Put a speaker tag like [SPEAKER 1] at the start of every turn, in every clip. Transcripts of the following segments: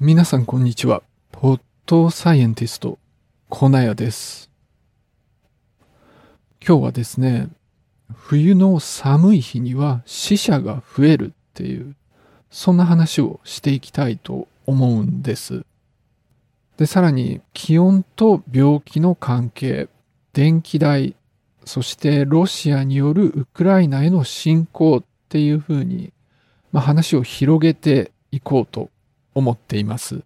[SPEAKER 1] 皆さんこんにちは。ポッドサイエンティスト、コナヤです。今日はですね、冬の寒い日には死者が増えるっていう、そんな話をしていきたいと思うんです。で、さらに気温と病気の関係、電気代、そしてロシアによるウクライナへの侵攻っていうふうに、まあ、話を広げていこうと思っています。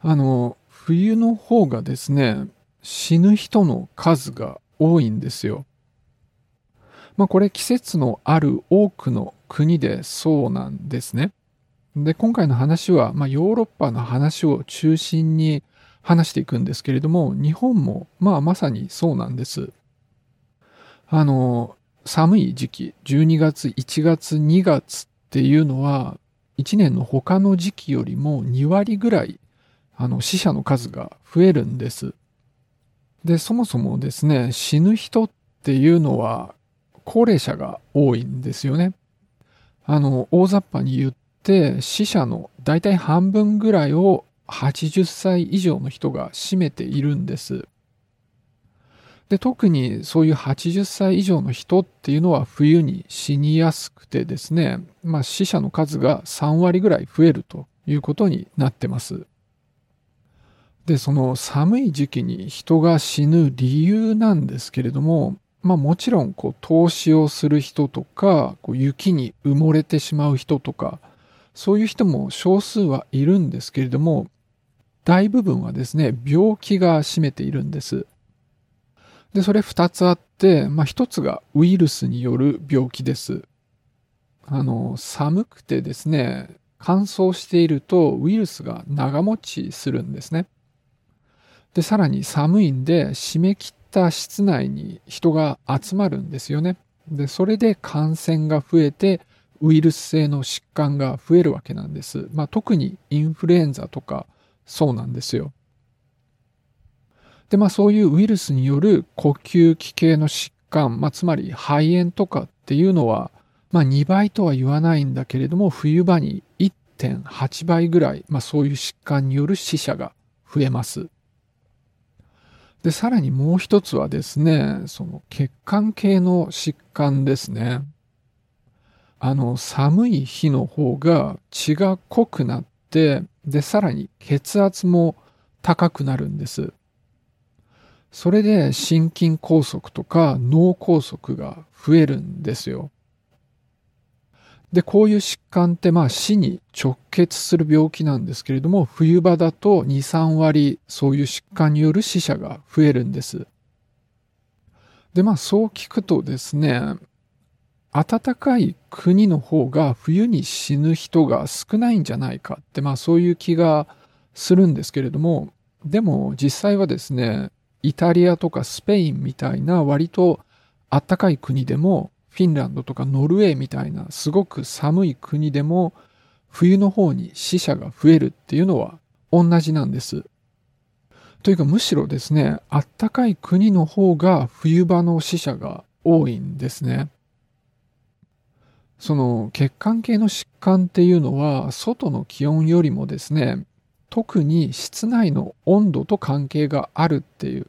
[SPEAKER 1] あの、冬の方がですね、死ぬ人の数が多いんですよ。まあこれ季節のある多くの国でそうなんですね。で、今回の話は、まあヨーロッパの話を中心に話していくんですけれども、日本もまあまさにそうなんです。あの、寒い時期、12月、1月、2月っていうのは、1年の他の時期よりも2割ぐらい、あの、死者の数が増えるんです。で、そもそもですね、死ぬ人っていうのは、高齢者が多いんですよね。あの、大雑把に言って、死者の大体半分ぐらいを80歳以上の人が占めているんです。で、特にそういう80歳以上の人っていうのは冬に死にやすくてですね、まあ死者の数が3割ぐらい増えるということになってます。で、その寒い時期に人が死ぬ理由なんですけれども、まあもちろんこう投資をする人とか、こう雪に埋もれてしまう人とか、そういう人も少数はいるんですけれども、大部分はですね、病気が占めているんです。で、それ二つあって、まあ一つがウイルスによる病気です。あの、寒くてですね、乾燥しているとウイルスが長持ちするんですね。で、さらに寒いんで締め切った室内に人が集まるんですよね。で、それで感染が増えてウイルス性の疾患が増えるわけなんです。まあ特にインフルエンザとかそうなんですよ。で、まあそういうウイルスによる呼吸器系の疾患、まあつまり肺炎とかっていうのは、まあ2倍とは言わないんだけれども、冬場に1.8倍ぐらい、まあそういう疾患による死者が増えます。で、さらにもう一つはですね、その血管系の疾患ですね。あの、寒い日の方が血が濃くなって、で、さらに血圧も高くなるんです。それで心筋梗塞とか脳梗塞が増えるんですよ。で、こういう疾患ってまあ死に直結する病気なんですけれども、冬場だと2、3割そういう疾患による死者が増えるんです。で、まあそう聞くとですね、暖かい国の方が冬に死ぬ人が少ないんじゃないかって、まあそういう気がするんですけれども、でも実際はですね、イタリアとかスペインみたいな割と暖かい国でも、フィンランドとかノルウェーみたいなすごく寒い国でも、冬の方に死者が増えるっていうのは同じなんです。というかむしろですね、暖かい国の方が冬場の死者が多いんですね。その血管系の疾患っていうのは外の気温よりもですね特に室内の温度と関係があるっていう、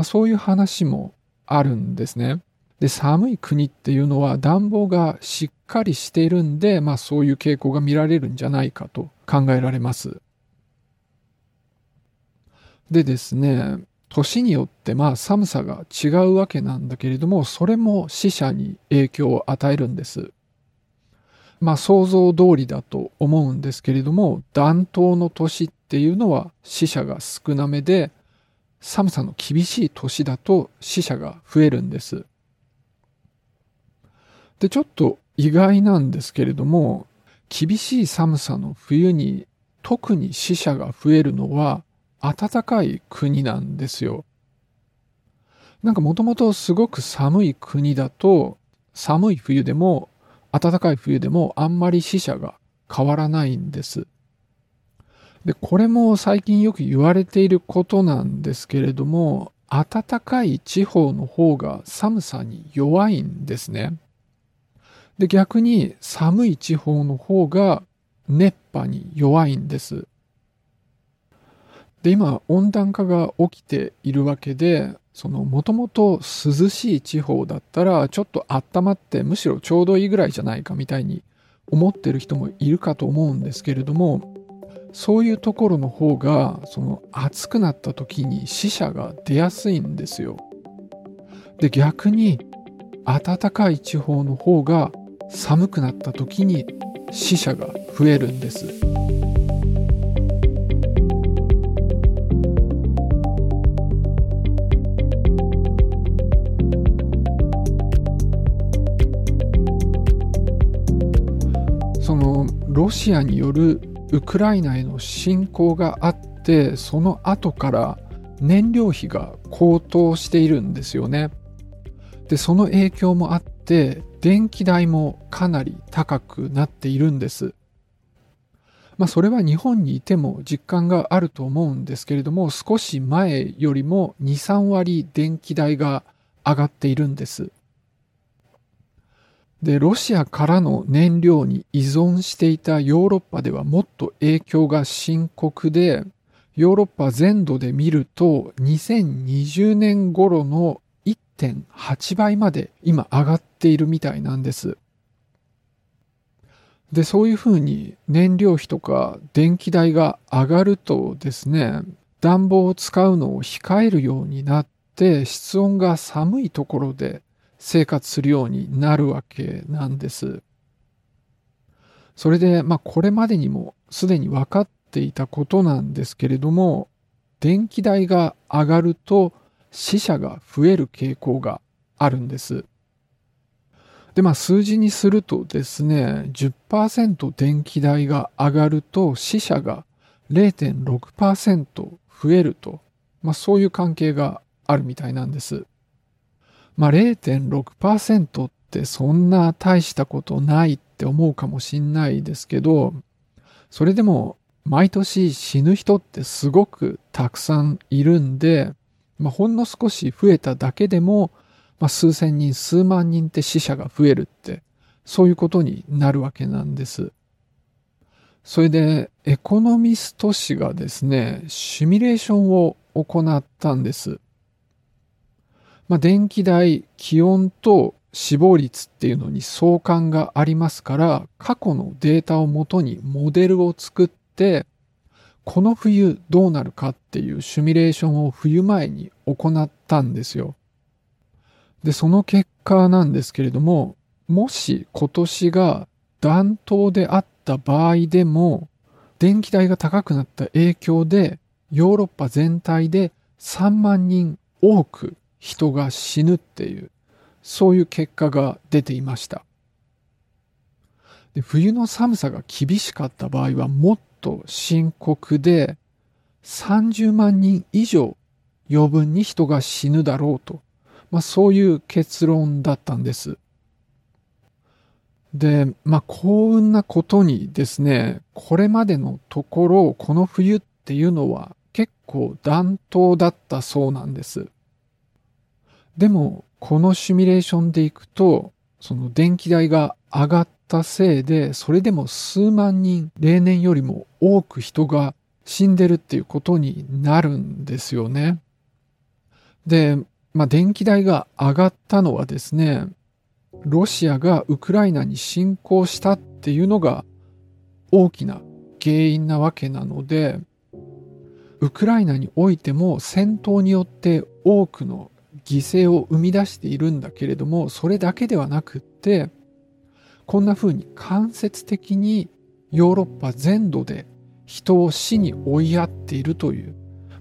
[SPEAKER 1] まあ、そういう話もあるんですね。で寒い国っていうのは暖房がしっかりしているんで、まあ、そういう傾向が見られるんじゃないかと考えられます。でですね年によってまあ寒さが違うわけなんだけれどもそれも死者に影響を与えるんです。まあ想像通りだと思うんですけれども、暖冬の年っていうのは死者が少なめで、寒さの厳しい年だと死者が増えるんです。で、ちょっと意外なんですけれども、厳しい寒さの冬に特に死者が増えるのは暖かい国なんですよ。なんかもともとすごく寒い国だと、寒い冬でも暖かい冬でもあんまり死者が変わらないんです。で、これも最近よく言われていることなんですけれども、暖かい地方の方が寒さに弱いんですね。で、逆に寒い地方の方が熱波に弱いんです。で、今、温暖化が起きているわけで、その、もともと涼しい地方だったら、ちょっと温まって、むしろちょうどいいぐらいじゃないかみたいに思ってる人もいるかと思うんですけれども、そういうところの方が、その、暑くなった時に死者が出やすいんですよ。で、逆に、暖かい地方の方が寒くなった時に死者が増えるんです。そのロシアによるウクライナへの侵攻があってその後から燃料費が高騰しているんですよね。でその影響もあって電気代もかなり高くなっているんです。まあそれは日本にいても実感があると思うんですけれども少し前よりも2、3割電気代が上がっているんです。で、ロシアからの燃料に依存していたヨーロッパではもっと影響が深刻で、ヨーロッパ全土で見ると2020年頃の1.8倍まで今上がっているみたいなんです。で、そういうふうに燃料費とか電気代が上がるとですね、暖房を使うのを控えるようになって室温が寒いところで生活するようになるわけなんです。それで、まあこれまでにもすでに分かっていたことなんですけれども、電気代が上がると死者が増える傾向があるんです。で、まあ数字にするとですね、10%電気代が上がると死者が0.6%増えると、まあそういう関係があるみたいなんです。まあ、0.6%ってそんな大したことないって思うかもしんないですけど、それでも毎年死ぬ人ってすごくたくさんいるんで、まあ、ほんの少し増えただけでも、まあ、数千人、数万人って死者が増えるって、そういうことになるわけなんです。それで、エコノミスト氏がですね、シミュレーションを行ったんです。まあ、電気代、気温と死亡率っていうのに相関がありますから、過去のデータをもとにモデルを作って、この冬どうなるかっていうシミュレーションを冬前に行ったんですよ。で、その結果なんですけれども、もし今年が暖冬であった場合でも、電気代が高くなった影響で、ヨーロッパ全体で3万人多く人が死ぬっていう、そういう結果が出ていました。で冬の寒さが厳しかった場合はもっと深刻で、30万人以上余分に人が死ぬだろうと、まあそういう結論だったんです。で、まあ幸運なことにですね、これまでのところ、この冬っていうのは結構暖冬だったそうなんです。でも、このシミュレーションでいくと、その電気代が上がったせいで、それでも数万人、例年よりも多く人が死んでるっていうことになるんですよね。で、まあ、電気代が上がったのはですね、ロシアがウクライナに侵攻したっていうのが大きな原因なわけなので、ウクライナにおいても戦闘によって多くの犠牲を生み出しているんだけれども、それだけではなくって、こんな風に間接的にヨーロッパ全土で人を死に追いやっているという、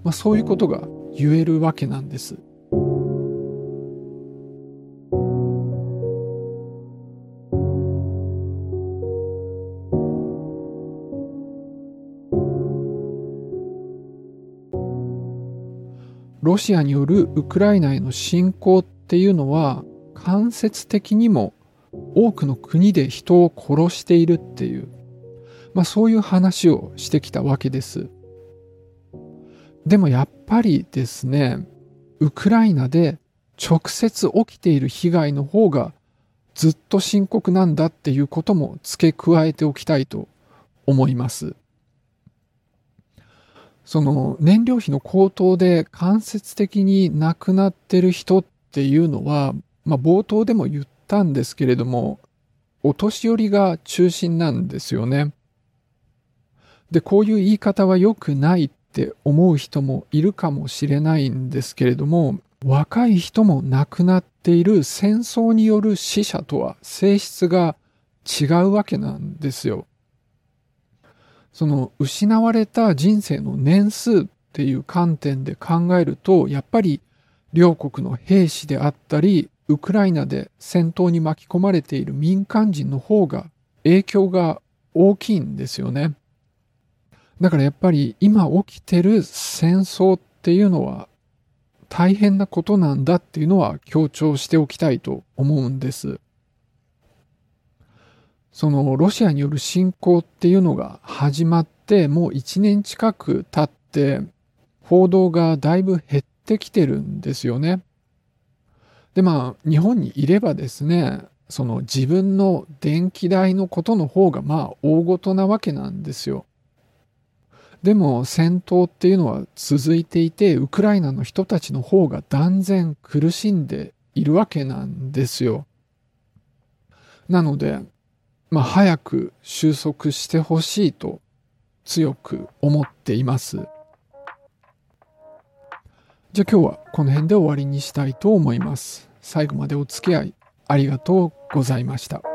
[SPEAKER 1] まあ、そういうことが言えるわけなんです。ロシアによるウクライナへの侵攻っていうのは間接的にも多くの国で人を殺しているっていう、まあそういう話をしてきたわけです。でもやっぱりですね、ウクライナで直接起きている被害の方がずっと深刻なんだっていうことも付け加えておきたいと思います。その燃料費の高騰で間接的に亡くなってる人っていうのは、まあ、冒頭でも言ったんですけれども、お年寄りが中心なんですよね。で、こういう言い方は良くないって思う人もいるかもしれないんですけれども、若い人も亡くなっている戦争による死者とは性質が違うわけなんですよ。その失われた人生の年数っていう観点で考えると、やっぱり両国の兵士であったり、ウクライナで戦闘に巻き込まれている民間人の方が影響が大きいんですよね。だからやっぱり今起きてる戦争っていうのは大変なことなんだっていうのは強調しておきたいと思うんです。そのロシアによる侵攻っていうのが始まってもう1年近く経って報道がだいぶ減ってきてるんですよね。でまあ日本にいればですねその自分の電気代のことの方がまあ大ごとなわけなんですよ。でも戦闘っていうのは続いていてウクライナの人たちの方が断然苦しんでいるわけなんですよ。なのでまあ、早く収束してほしいと強く思っています。じゃあ今日はこの辺で終わりにしたいと思います。最後までお付き合いありがとうございました。